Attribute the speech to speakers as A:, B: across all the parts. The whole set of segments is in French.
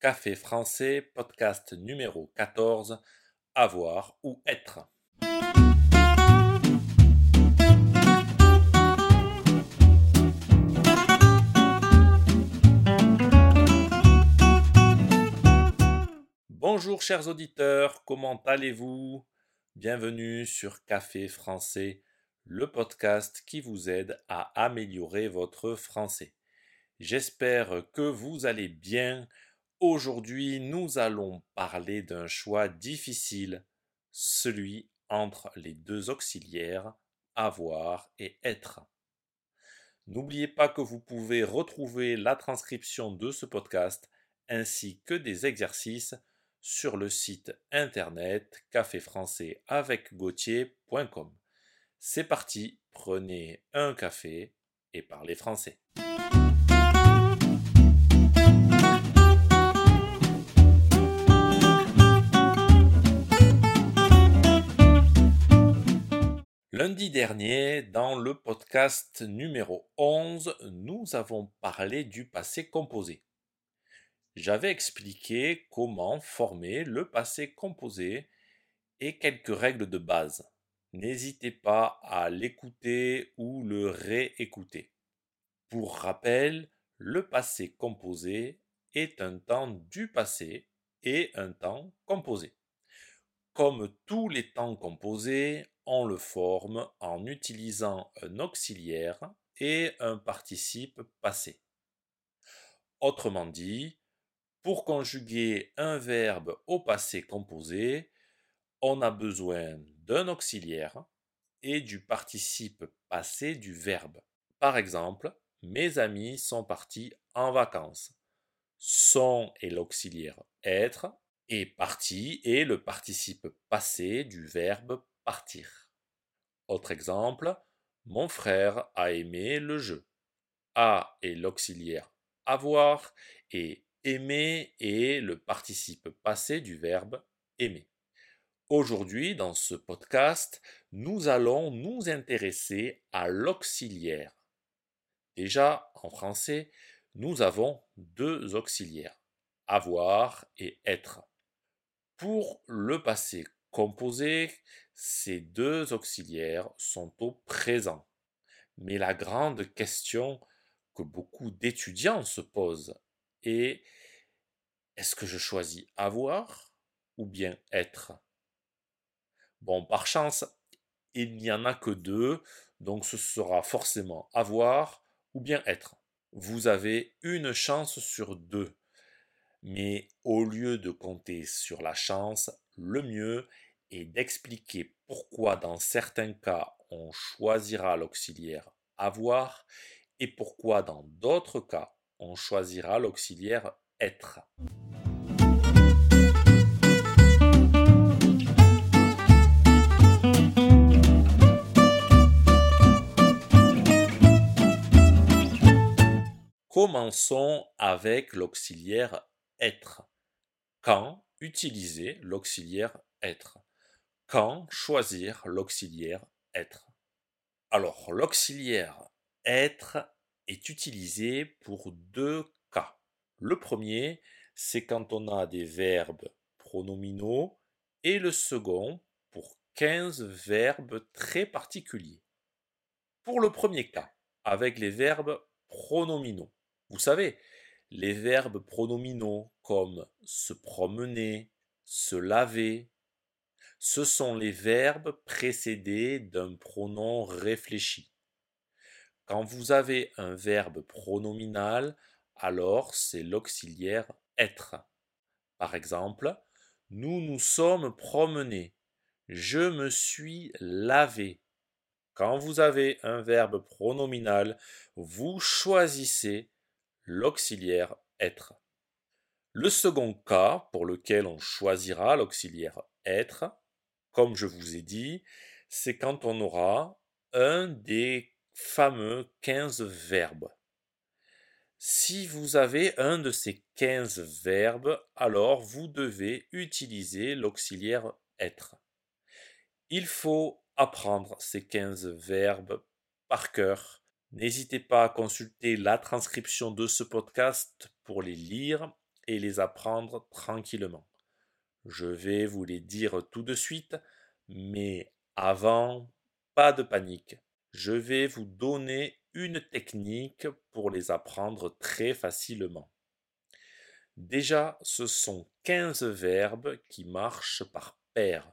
A: Café français, podcast numéro 14, avoir ou être. Bonjour chers auditeurs, comment allez-vous? Bienvenue sur Café français, le podcast qui vous aide à améliorer votre français. J'espère que vous allez bien. Aujourd'hui, nous allons parler d'un choix difficile, celui entre les deux auxiliaires avoir et être. N'oubliez pas que vous pouvez retrouver la transcription de ce podcast ainsi que des exercices sur le site internet caféfrançais C'est parti, prenez un café et parlez français. Lundi dernier, dans le podcast numéro 11, nous avons parlé du passé composé. J'avais expliqué comment former le passé composé et quelques règles de base. N'hésitez pas à l'écouter ou le réécouter. Pour rappel, le passé composé est un temps du passé et un temps composé. Comme tous les temps composés, on le forme en utilisant un auxiliaire et un participe passé. Autrement dit, pour conjuguer un verbe au passé composé, on a besoin d'un auxiliaire et du participe passé du verbe. Par exemple, mes amis sont partis en vacances. Sont est l'auxiliaire être et parti est le participe passé du verbe partir. Autre exemple, mon frère a aimé le jeu. A est l'auxiliaire avoir et aimer est le participe passé du verbe aimer. Aujourd'hui, dans ce podcast, nous allons nous intéresser à l'auxiliaire. Déjà, en français, nous avons deux auxiliaires, avoir et être. Pour le passé composé, ces deux auxiliaires sont au présent. Mais la grande question que beaucoup d'étudiants se posent est est-ce que je choisis avoir ou bien être? Bon, par chance, il n'y en a que deux, donc ce sera forcément avoir ou bien être. Vous avez une chance sur deux. Mais au lieu de compter sur la chance, le mieux et d'expliquer pourquoi dans certains cas on choisira l'auxiliaire avoir et pourquoi dans d'autres cas on choisira l'auxiliaire être. Commençons avec l'auxiliaire être. Quand utiliser l'auxiliaire être quand choisir l'auxiliaire être Alors, l'auxiliaire être est utilisé pour deux cas. Le premier, c'est quand on a des verbes pronominaux et le second pour 15 verbes très particuliers. Pour le premier cas, avec les verbes pronominaux, vous savez, les verbes pronominaux comme se promener, se laver, ce sont les verbes précédés d'un pronom réfléchi. Quand vous avez un verbe pronominal, alors c'est l'auxiliaire être. Par exemple, nous nous sommes promenés. Je me suis lavé. Quand vous avez un verbe pronominal, vous choisissez l'auxiliaire être. Le second cas pour lequel on choisira l'auxiliaire être, comme je vous ai dit, c'est quand on aura un des fameux 15 verbes. Si vous avez un de ces 15 verbes, alors vous devez utiliser l'auxiliaire être. Il faut apprendre ces 15 verbes par cœur. N'hésitez pas à consulter la transcription de ce podcast pour les lire et les apprendre tranquillement. Je vais vous les dire tout de suite, mais avant, pas de panique. Je vais vous donner une technique pour les apprendre très facilement. Déjà, ce sont 15 verbes qui marchent par paire,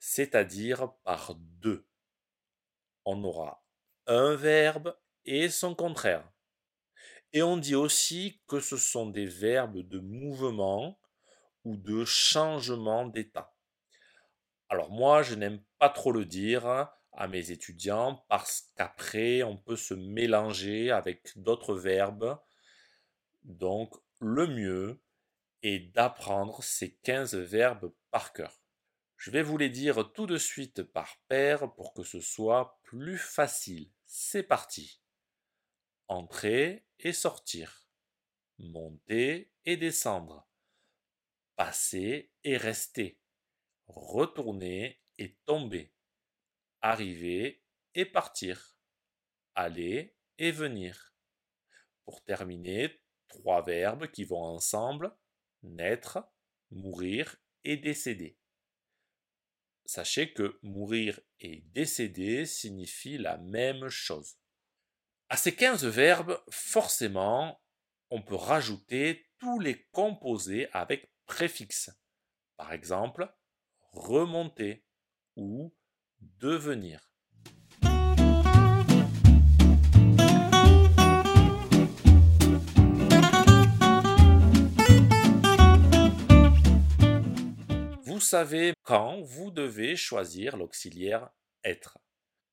A: c'est-à-dire par deux. On aura un verbe et son contraire. Et on dit aussi que ce sont des verbes de mouvement ou de changement d'état. Alors moi, je n'aime pas trop le dire à mes étudiants parce qu'après, on peut se mélanger avec d'autres verbes. Donc, le mieux est d'apprendre ces 15 verbes par cœur. Je vais vous les dire tout de suite par paire pour que ce soit plus facile. C'est parti. Entrer et sortir. Monter et descendre. Passer et rester. Retourner et tomber. Arriver et partir. Aller et venir. Pour terminer, trois verbes qui vont ensemble naître, mourir et décéder. Sachez que mourir et décéder signifient la même chose. À ces 15 verbes, forcément, on peut rajouter tous les composés avec préfixe. Par exemple, remonter ou devenir. Vous savez quand vous devez choisir l'auxiliaire être.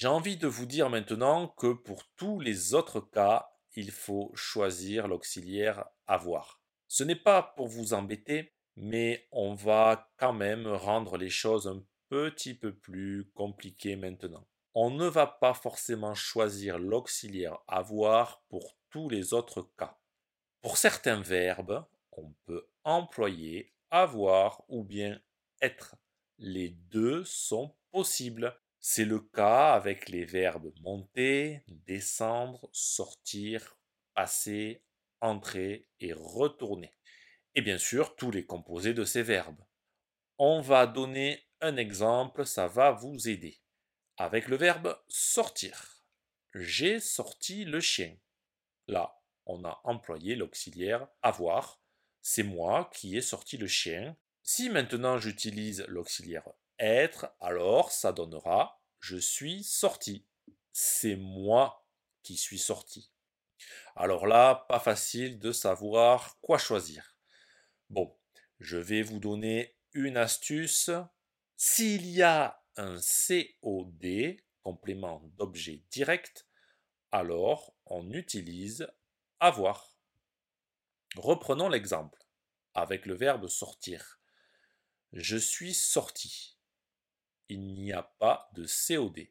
A: J'ai envie de vous dire maintenant que pour tous les autres cas, il faut choisir l'auxiliaire avoir. Ce n'est pas pour vous embêter, mais on va quand même rendre les choses un petit peu plus compliquées maintenant. On ne va pas forcément choisir l'auxiliaire avoir pour tous les autres cas. Pour certains verbes, on peut employer avoir ou bien être. Les deux sont possibles. C'est le cas avec les verbes monter, descendre, sortir, passer, entrer et retourner. Et bien sûr, tous les composés de ces verbes. On va donner un exemple, ça va vous aider. Avec le verbe sortir. J'ai sorti le chien. Là, on a employé l'auxiliaire avoir. C'est moi qui ai sorti le chien. Si maintenant j'utilise l'auxiliaire être, alors ça donnera je suis sorti. C'est moi qui suis sorti. Alors là, pas facile de savoir quoi choisir. Bon, je vais vous donner une astuce. S'il y a un COD, complément d'objet direct, alors on utilise avoir. Reprenons l'exemple avec le verbe sortir. Je suis sorti il n'y a pas de COD.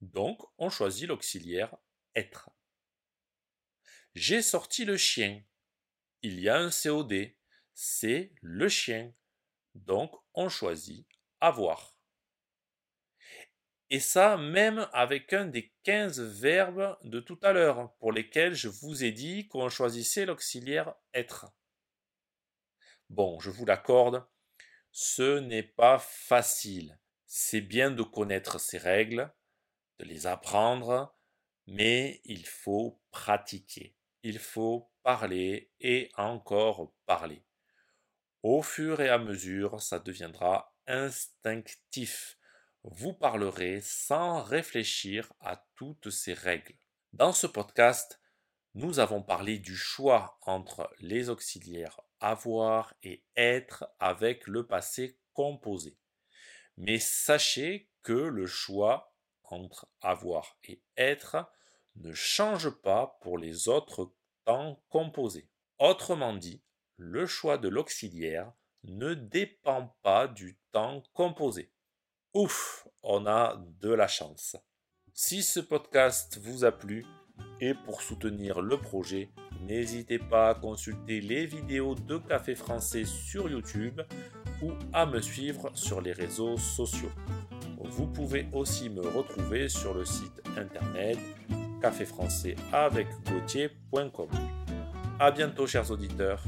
A: Donc, on choisit l'auxiliaire être. J'ai sorti le chien. Il y a un COD. C'est le chien. Donc, on choisit avoir. Et ça, même avec un des 15 verbes de tout à l'heure, pour lesquels je vous ai dit qu'on choisissait l'auxiliaire être. Bon, je vous l'accorde, ce n'est pas facile c'est bien de connaître ces règles, de les apprendre, mais il faut pratiquer. Il faut parler et encore parler. Au fur et à mesure, ça deviendra instinctif. Vous parlerez sans réfléchir à toutes ces règles. Dans ce podcast, nous avons parlé du choix entre les auxiliaires avoir et être avec le passé composé. Mais sachez que le choix entre avoir et être ne change pas pour les autres temps composés. Autrement dit, le choix de l'auxiliaire ne dépend pas du temps composé. Ouf, on a de la chance. Si ce podcast vous a plu et pour soutenir le projet, n'hésitez pas à consulter les vidéos de Café Français sur YouTube ou à me suivre sur les réseaux sociaux. Vous pouvez aussi me retrouver sur le site internet caféfrançais avec A bientôt chers auditeurs.